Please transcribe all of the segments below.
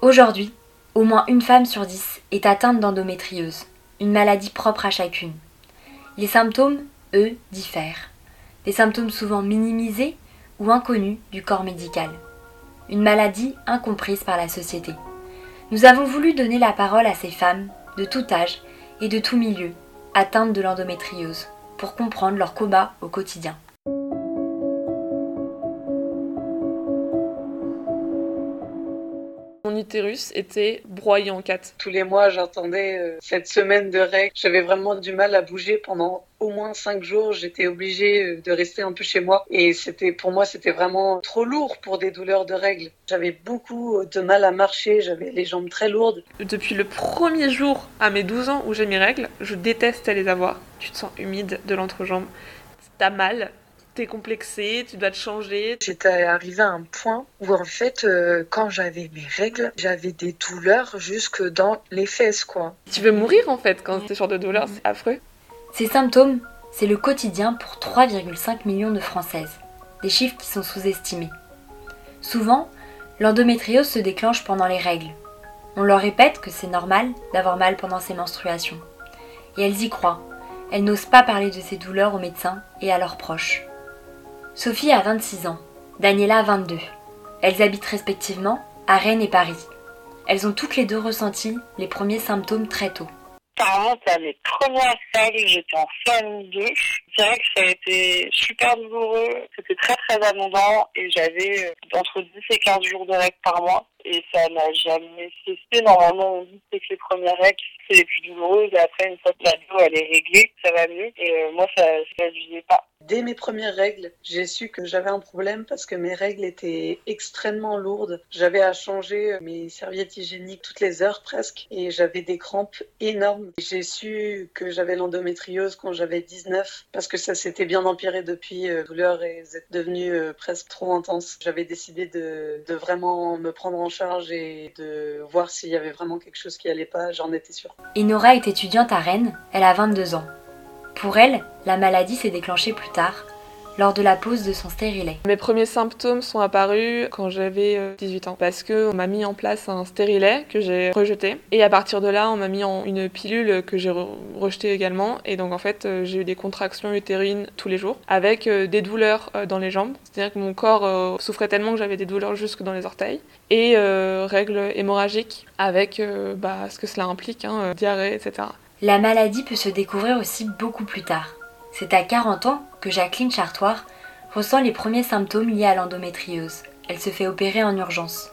Aujourd'hui, au moins une femme sur dix est atteinte d'endométriose, une maladie propre à chacune. Les symptômes, eux, diffèrent. Des symptômes souvent minimisés ou inconnus du corps médical. Une maladie incomprise par la société. Nous avons voulu donner la parole à ces femmes, de tout âge et de tout milieu, atteintes de l'endométriose, pour comprendre leur combat au quotidien. Mon utérus était broyé en quatre. Tous les mois, j'attendais euh, cette semaine de règles. J'avais vraiment du mal à bouger pendant au moins cinq jours. J'étais obligée euh, de rester un peu chez moi. Et c'était, pour moi, c'était vraiment trop lourd pour des douleurs de règles. J'avais beaucoup de mal à marcher. J'avais les jambes très lourdes. Depuis le premier jour à mes 12 ans où j'ai mes règles, je déteste les avoir. Tu te sens humide de l'entrejambe. T'as mal, complexé, tu dois te changer. J'étais arrivée à un point où en fait, euh, quand j'avais mes règles, j'avais des douleurs jusque dans les fesses, quoi. Tu veux mourir en fait quand es sur de douleurs, c'est affreux. Ces symptômes, c'est le quotidien pour 3,5 millions de Françaises. Des chiffres qui sont sous-estimés. Souvent, l'endométriose se déclenche pendant les règles. On leur répète que c'est normal d'avoir mal pendant ses menstruations. Et elles y croient. Elles n'osent pas parler de ces douleurs aux médecins et à leurs proches. Sophie a 26 ans, Daniela 22. Elles habitent respectivement à Rennes et Paris. Elles ont toutes les deux ressenti les premiers symptômes très tôt. Ça remonte à mes premières règles, j'étais en famille 2. Je dirais que ça a été super douloureux, c'était très très abondant et j'avais euh, entre 10 et 15 jours de règles par mois et ça n'a jamais cessé. Normalement, on dit que les premières règles, c'est les plus douloureuses et après, une fois que la douleur elle est réglée, ça va mieux et euh, moi, ça ne réduisait pas. Dès mes premières règles, j'ai su que j'avais un problème parce que mes règles étaient extrêmement lourdes. J'avais à changer mes serviettes hygiéniques toutes les heures presque et j'avais des crampes énormes. J'ai su que j'avais l'endométriose quand j'avais 19 parce que ça s'était bien empiré depuis. Euh, douleur est devenue euh, presque trop intense. J'avais décidé de, de, vraiment me prendre en charge et de voir s'il y avait vraiment quelque chose qui allait pas. J'en étais sûre. Nora est étudiante à Rennes. Elle a 22 ans. Pour elle, la maladie s'est déclenchée plus tard, lors de la pose de son stérilet. Mes premiers symptômes sont apparus quand j'avais 18 euh, ans parce qu'on m'a mis en place un stérilet que j'ai rejeté et à partir de là on m'a mis en une pilule que j'ai rejetée également et donc en fait euh, j'ai eu des contractions utérines tous les jours avec euh, des douleurs dans les jambes, c'est-à-dire que mon corps souffrait tellement que j'avais des douleurs jusque dans les orteils et règles hémorragiques avec bah, ce que cela implique, hein, diarrhée, etc. La maladie peut se découvrir aussi beaucoup plus tard. C'est à 40 ans que Jacqueline Chartoir ressent les premiers symptômes liés à l'endométriose. Elle se fait opérer en urgence.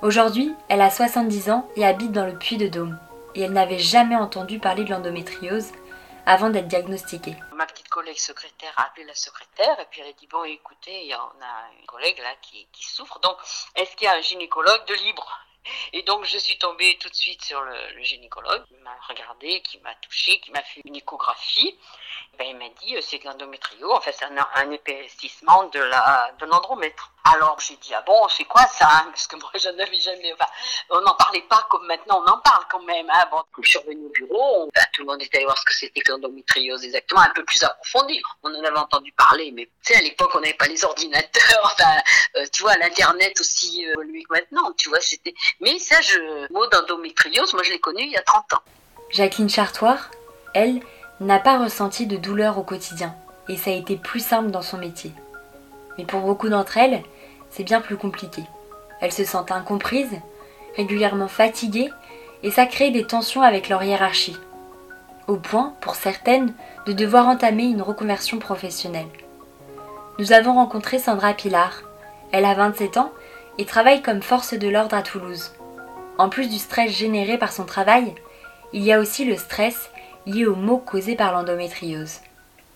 Aujourd'hui, elle a 70 ans et habite dans le Puy de Dôme. Et elle n'avait jamais entendu parler de l'endométriose avant d'être diagnostiquée. Ma petite collègue secrétaire a appelé la secrétaire et puis elle a dit bon écoutez, on a une collègue là qui, qui souffre, donc est-ce qu'il y a un gynécologue de libre et donc, je suis tombée tout de suite sur le, gynécologue qui m'a regardé, qui m'a touché, qui m'a fait une échographie. Ben, il m'a dit, euh, c'est de l'endométrio. En fait, c'est un, un, épaississement de l'andromètre. Alors j'ai dit ah bon c'est quoi ça hein? parce que moi je n'avais jamais enfin on n'en parlait pas comme maintenant on en parle quand même hein. bon je suis revenue au bureau ben, tout le monde était allé voir ce que c'était que l'endométriose exactement un peu plus approfondi on en avait entendu parler mais tu sais à l'époque on n'avait pas les ordinateurs euh, tu vois l'internet aussi euh, évolué que maintenant tu vois c'était mais ça je mot d'endométriose moi je l'ai connu il y a 30 ans Jacqueline Chartoir elle n'a pas ressenti de douleur au quotidien et ça a été plus simple dans son métier mais pour beaucoup d'entre elles c'est bien plus compliqué. Elles se sentent incomprises, régulièrement fatiguées, et ça crée des tensions avec leur hiérarchie. Au point, pour certaines, de devoir entamer une reconversion professionnelle. Nous avons rencontré Sandra Pilar. Elle a 27 ans et travaille comme force de l'ordre à Toulouse. En plus du stress généré par son travail, il y a aussi le stress lié aux maux causés par l'endométriose.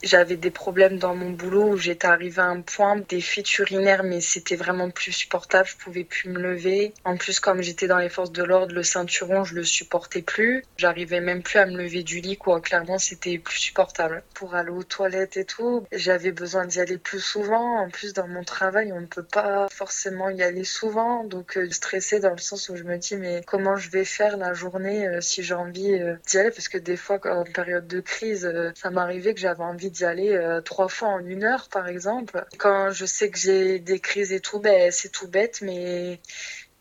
J'avais des problèmes dans mon boulot où j'étais arrivée à un point des fuites urinaires, mais c'était vraiment plus supportable. Je pouvais plus me lever. En plus, comme j'étais dans les forces de l'ordre, le ceinturon, je le supportais plus. J'arrivais même plus à me lever du lit, quoi. Clairement, c'était plus supportable. Pour aller aux toilettes et tout, j'avais besoin d'y aller plus souvent. En plus, dans mon travail, on ne peut pas forcément y aller souvent. Donc, euh, stressée dans le sens où je me dis, mais comment je vais faire la journée euh, si j'ai envie euh, d'y aller? Parce que des fois, en période de crise, ça m'arrivait que j'avais envie d'y aller euh, trois fois en une heure, par exemple. Quand je sais que j'ai des crises et tout, ben, c'est tout bête, mais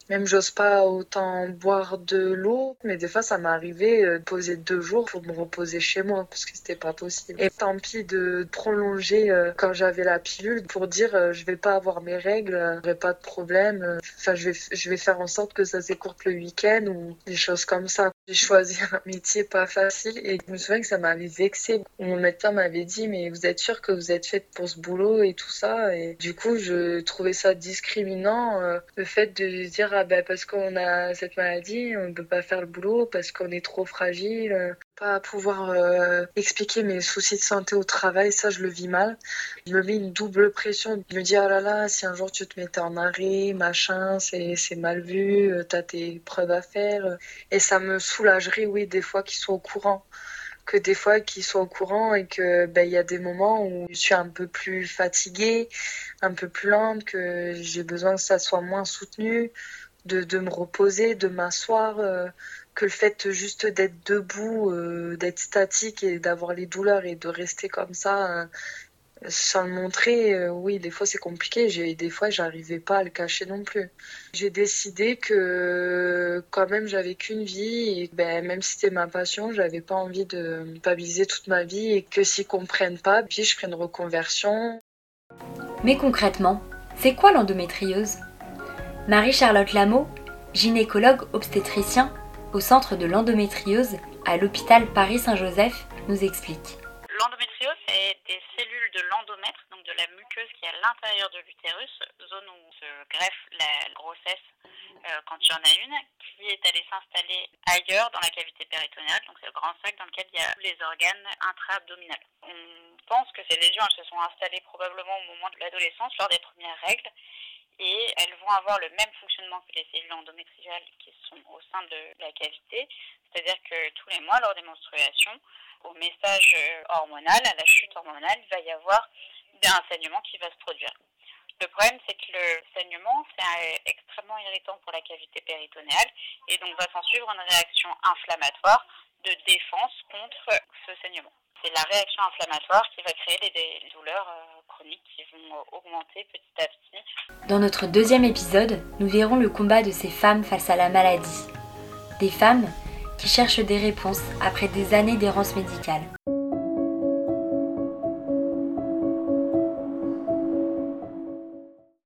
Même j'ose pas autant boire de l'eau, mais des fois ça m'est arrivé de poser deux jours pour me reposer chez moi parce que c'était pas possible. Et tant pis de prolonger quand j'avais la pilule pour dire je vais pas avoir mes règles, j'aurai pas de problème. Enfin je vais je vais faire en sorte que ça s'écourte le week-end ou des choses comme ça. J'ai choisi un métier pas facile et je me souviens que ça m'avait vexé. Mon médecin m'avait dit mais vous êtes sûr que vous êtes faite pour ce boulot et tout ça? Et du coup je trouvais ça discriminant euh, le fait de dire ah ben parce qu'on a cette maladie on ne peut pas faire le boulot parce qu'on est trop fragile pas pouvoir euh, expliquer mes soucis de santé au travail, ça je le vis mal. Je me mets une double pression. Je me dis, oh là là, si un jour tu te mettais en arrêt, machin, c'est, mal vu, euh, t'as tes preuves à faire. Et ça me soulagerait, oui, des fois qu'ils soient au courant. Que des fois qu'ils soient au courant et que ben y a des moments où je suis un peu plus fatiguée, un peu plus lente, que j'ai besoin que ça soit moins soutenu, de, de me reposer, de m'asseoir. Euh, que le fait juste d'être debout, euh, d'être statique et d'avoir les douleurs et de rester comme ça euh, sans le montrer, oui, des fois c'est compliqué. J'ai des fois j'arrivais pas à le cacher non plus. J'ai décidé que quand même j'avais qu'une vie et ben même si c'était ma passion, j'avais pas envie de me pabiliser toute ma vie et que s'ils comprennent pas, puis je ferai une reconversion. Mais concrètement, c'est quoi l'endométriose? Marie-Charlotte Lameau, gynécologue obstétricien, au centre de l'endométriose à l'hôpital Paris-Saint-Joseph, nous explique. L'endométriose, c'est des cellules de l'endomètre, donc de la muqueuse qui est à l'intérieur de l'utérus, zone où se greffe la grossesse euh, quand il y en a une, qui est allée s'installer ailleurs dans la cavité péritonéale, donc c'est le grand sac dans lequel il y a tous les organes intra-abdominaux. On pense que ces lésions elles se sont installées probablement au moment de l'adolescence, lors des premières règles, et elles vont avoir le même fonctionnement que les cellules endométriales qui sont au sein de la cavité, c'est-à-dire que tous les mois, lors des menstruations, au message euh, hormonal, à la chute hormonale, il va y avoir un saignement qui va se produire. Le problème, c'est que le saignement, c'est extrêmement irritant pour la cavité péritonéale et donc va s'en suivre une réaction inflammatoire de défense contre ce saignement. C'est la réaction inflammatoire qui va créer des, douleurs euh, euh. Dans notre deuxième épisode, nous verrons le combat de ces femmes face à la maladie. Des femmes qui cherchent des réponses après des années d'errance médicale.